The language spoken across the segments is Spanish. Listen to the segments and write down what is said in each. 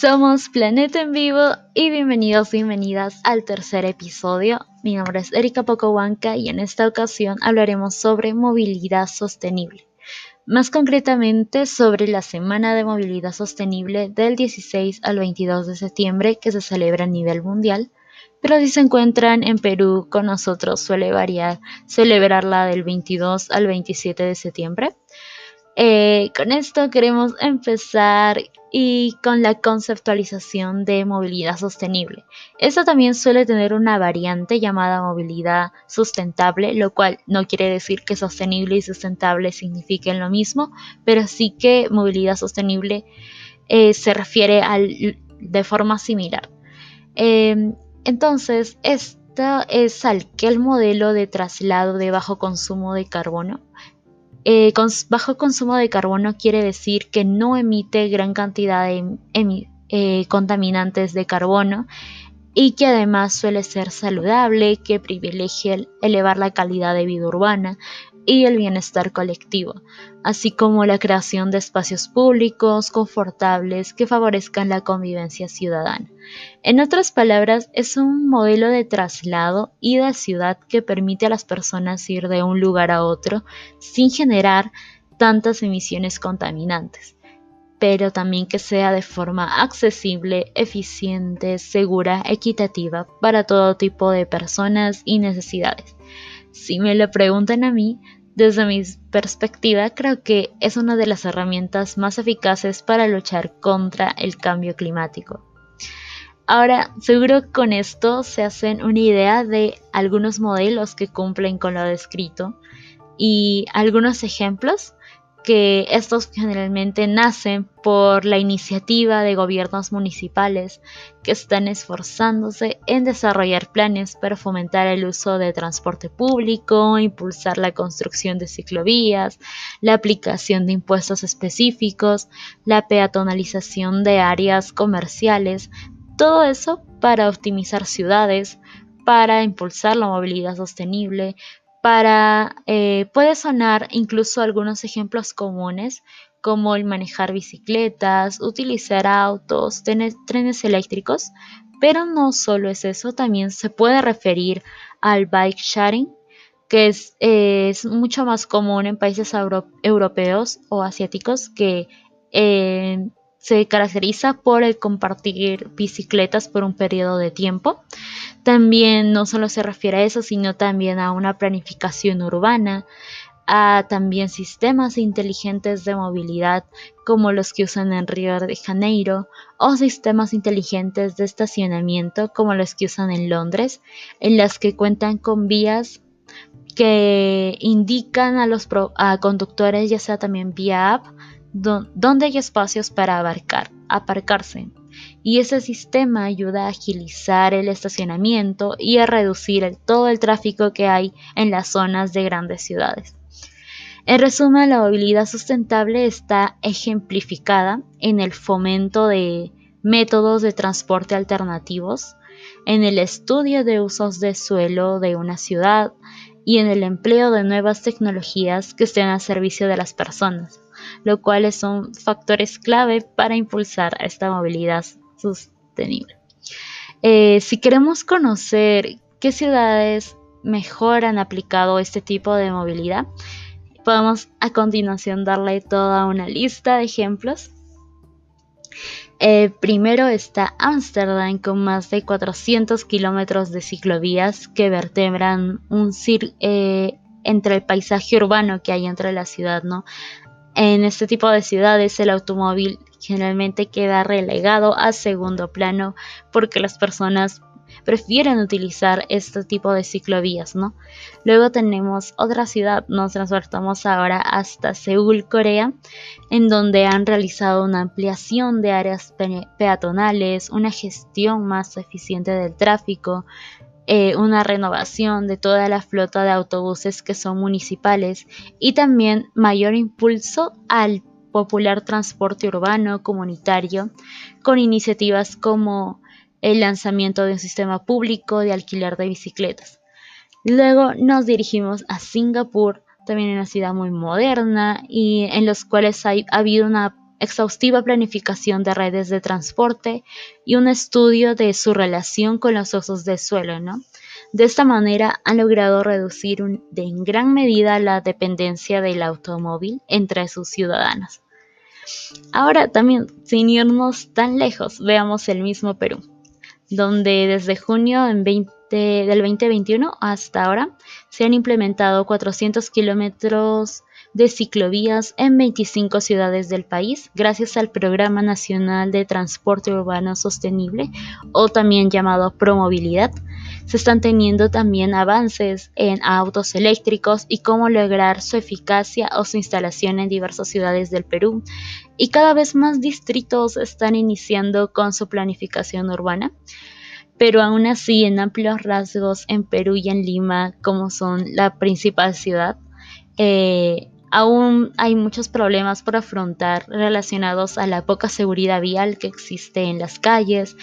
Somos Planeta en Vivo y bienvenidos, bienvenidas al tercer episodio. Mi nombre es Erika Pocohuanca y en esta ocasión hablaremos sobre movilidad sostenible. Más concretamente sobre la Semana de Movilidad Sostenible del 16 al 22 de septiembre que se celebra a nivel mundial. Pero si se encuentran en Perú con nosotros suele variar celebrarla del 22 al 27 de septiembre. Eh, con esto queremos empezar y con la conceptualización de movilidad sostenible. Esto también suele tener una variante llamada movilidad sustentable, lo cual no quiere decir que sostenible y sustentable signifiquen lo mismo, pero sí que movilidad sostenible eh, se refiere al, de forma similar. Em, entonces, esto es aquel modelo de traslado de bajo consumo de carbono eh, bajo consumo de carbono quiere decir que no emite gran cantidad de eh, contaminantes de carbono y que además suele ser saludable, que privilegia elevar la calidad de vida urbana y el bienestar colectivo, así como la creación de espacios públicos confortables que favorezcan la convivencia ciudadana. En otras palabras, es un modelo de traslado y de ciudad que permite a las personas ir de un lugar a otro sin generar tantas emisiones contaminantes pero también que sea de forma accesible, eficiente, segura, equitativa para todo tipo de personas y necesidades. Si me lo preguntan a mí, desde mi perspectiva, creo que es una de las herramientas más eficaces para luchar contra el cambio climático. Ahora, seguro con esto se hacen una idea de algunos modelos que cumplen con lo descrito y algunos ejemplos que estos generalmente nacen por la iniciativa de gobiernos municipales que están esforzándose en desarrollar planes para fomentar el uso de transporte público, impulsar la construcción de ciclovías, la aplicación de impuestos específicos, la peatonalización de áreas comerciales, todo eso para optimizar ciudades, para impulsar la movilidad sostenible, para, eh, puede sonar incluso algunos ejemplos comunes como el manejar bicicletas, utilizar autos, trenes eléctricos, pero no solo es eso, también se puede referir al bike sharing, que es, mucho más común en países europeos o asiáticos que eh, se caracteriza por el compartir bicicletas por un periodo de tiempo. También no solo se refiere a eso, sino también a una planificación urbana, a también sistemas inteligentes de movilidad como los que usan en Río de Janeiro o sistemas inteligentes de estacionamiento como los que usan en Londres, en las que cuentan con vías que indican a los conductores, ya sea también vía app, donde hay espacios para abarcar, aparcarse. Y ese sistema ayuda a agilizar el estacionamiento y a reducir todo el tráfico que hay en las zonas de grandes ciudades. En resumen, la movilidad sustentable está ejemplificada en el fomento de métodos de transporte alternativos, en el estudio de usos de suelo de una ciudad y en el empleo de nuevas tecnologías que estén al servicio de las personas lo cual son factores clave para impulsar esta movilidad sostenible. Eh, si queremos conocer qué ciudades mejor han aplicado este tipo de movilidad, podemos a continuación darle toda una lista de ejemplos. Eh, primero está Ámsterdam con más de 400 kilómetros de ciclovías que vertebran un cir eh, entre el paisaje urbano que hay entre la ciudad, ¿no? En este tipo de ciudades el automóvil generalmente queda relegado a segundo plano porque las personas prefieren utilizar este tipo de ciclovías, ¿no? Luego tenemos otra ciudad, nos transportamos ahora hasta Seúl, Corea, en donde han realizado una ampliación de áreas peatonales, una gestión más eficiente del tráfico, eh, una renovación de toda la flota de autobuses que son municipales y también mayor impulso al popular transporte urbano comunitario con iniciativas como el lanzamiento de un sistema público de alquiler de bicicletas. Luego nos dirigimos a Singapur, también una ciudad muy moderna y en los cuales ha habido una exhaustiva planificación de redes de transporte y un estudio de su relación con los usos del suelo, ¿no? De esta manera han logrado reducir en gran medida la dependencia del automóvil entre sus ciudadanos. Ahora también, sin irnos tan lejos, veamos el mismo Perú, donde desde junio del 2021 hasta ahora se han implementado 400 kilómetros de ciclovías en 25 ciudades del país gracias al Programa Nacional de Transporte Urbano Sostenible o también llamado Promovilidad. Se están teniendo también avances en autos eléctricos y cómo lograr su eficacia o su instalación en diversas ciudades del Perú. Y cada vez más distritos están iniciando con su planificación urbana pero aún así en amplios rasgos en Perú y en Lima, como son la principal ciudad, eh, Aún hay muchos problemas por afrontar relacionados a la poca seguridad vial que existe en las calles.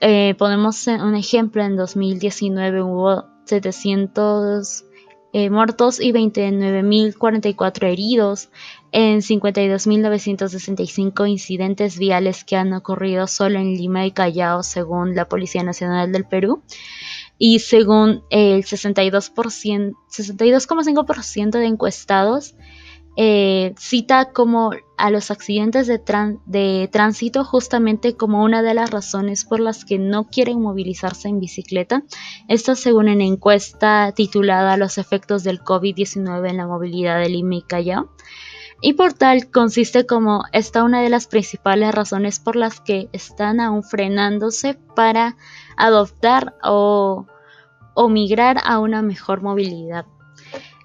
Eh, ponemos un ejemplo, en 2019 hubo 700 eh, muertos y 29.044 heridos en 52.965 incidentes viales que han ocurrido solo en Lima y Callao, según la Policía Nacional del Perú y según el 62%, 62,5% de encuestados, eh, cita como a los accidentes de, de, tránsito justamente como una de las razones por las que no quieren movilizarse en bicicleta. Esto según una encuesta titulada Los efectos del COVID-19 en la movilidad de Lima y Callao. Y por tal consiste como esta una de las principales razones por las que están aún frenándose para adoptar o, migrar a una mejor movilidad.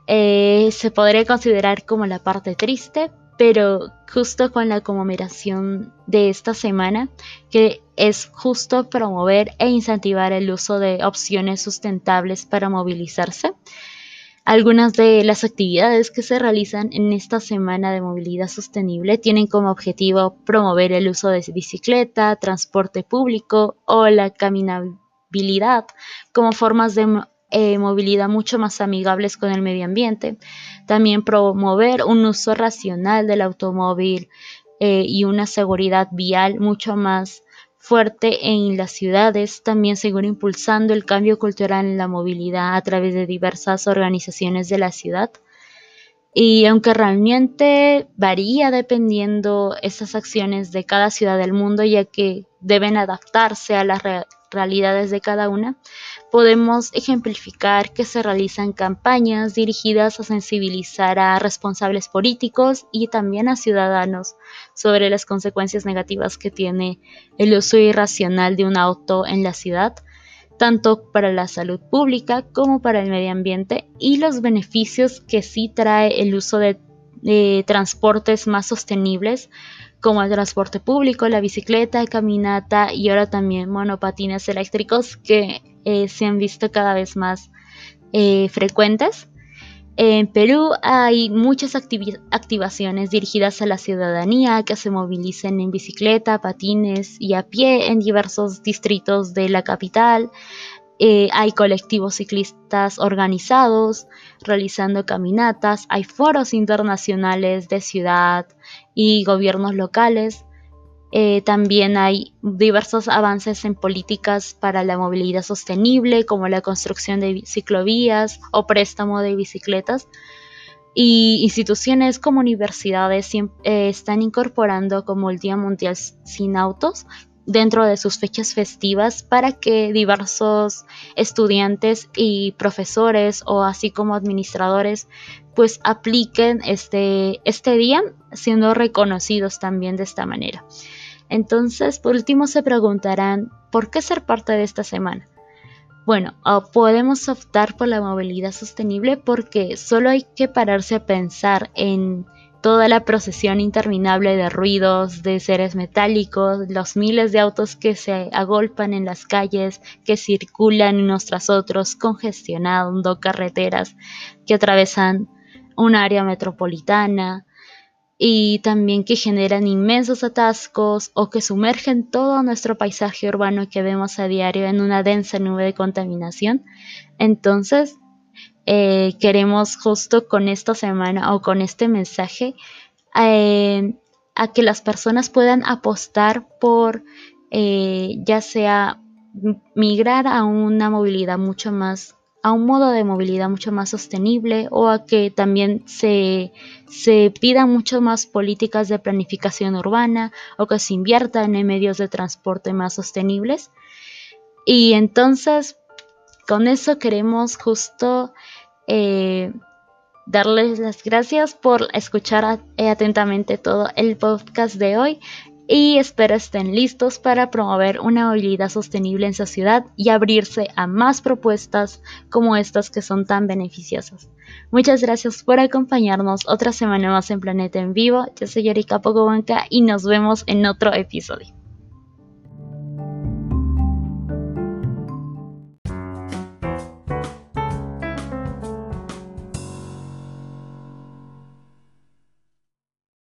Eh, se podría considerar como la parte triste, pero justo con la conmemoración de esta semana, que es justo promover e incentivar el uso de opciones sustentables para movilizarse. Algunas de las actividades que se realizan en esta semana de movilidad sostenible tienen como objetivo promover el uso de bicicleta, transporte público o la caminabilidad como formas de eh, movilidad mucho más amigables con el medio ambiente. También promover un uso racional del automóvil eh, y una seguridad vial mucho más fuerte en las ciudades, también seguir impulsando el cambio cultural en la movilidad a través de diversas organizaciones de la ciudad. Y aunque realmente varía dependiendo esas acciones de cada ciudad del mundo, ya que deben adaptarse a las realidades de cada una, podemos ejemplificar que se realizan campañas dirigidas a sensibilizar a responsables políticos y también a ciudadanos sobre las consecuencias negativas que tiene el uso irracional de un auto en la ciudad, tanto para la salud pública como para el medio ambiente y los beneficios que sí trae el uso de, transportes más sostenibles como el transporte público, la bicicleta, caminata y ahora también monopatines eléctricos que eh, se han visto cada vez más eh, frecuentes. En Perú hay muchas activaciones dirigidas a la ciudadanía que se movilicen en bicicleta, patines y a pie en diversos distritos de la capital. Eh, hay colectivos ciclistas organizados realizando caminatas, hay foros internacionales de ciudad y gobiernos locales eh, también hay diversos avances en políticas para la movilidad sostenible, como la construcción de ciclovías o préstamo de bicicletas. Y instituciones como universidades eh, están incorporando como el Día Mundial sin Autos dentro de sus fechas festivas para que diversos estudiantes y profesores o así como administradores pues apliquen este, este día siendo reconocidos también de esta manera. Entonces, por último, se preguntarán, ¿por qué ser parte de esta semana? Bueno, podemos optar por la movilidad sostenible porque solo hay que pararse a pensar en toda la procesión interminable de ruidos, de seres metálicos, los miles de autos que se agolpan en las calles, que circulan unos tras otros, congestionando carreteras que atravesan un área metropolitana, y también que generan inmensos atascos o que sumergen todo nuestro paisaje urbano que vemos a diario en una densa nube de contaminación. Entonces, eh, queremos justo con esta semana o con este mensaje eh, a que las personas puedan apostar por eh, ya sea migrar a una movilidad mucho más a un modo de movilidad mucho más sostenible o a que también se, se pidan mucho más políticas de planificación urbana o que se inviertan en medios de transporte más sostenibles. Y entonces, con eso queremos justo eh, darles las gracias por escuchar atentamente todo el podcast de hoy y espero estén listos para promover una movilidad sostenible en su ciudad y abrirse a más propuestas como estas que son tan beneficiosas. Muchas gracias por acompañarnos otra semana más en Planeta en Vivo. Yo soy Erika Pogobanca y nos vemos en otro episodio.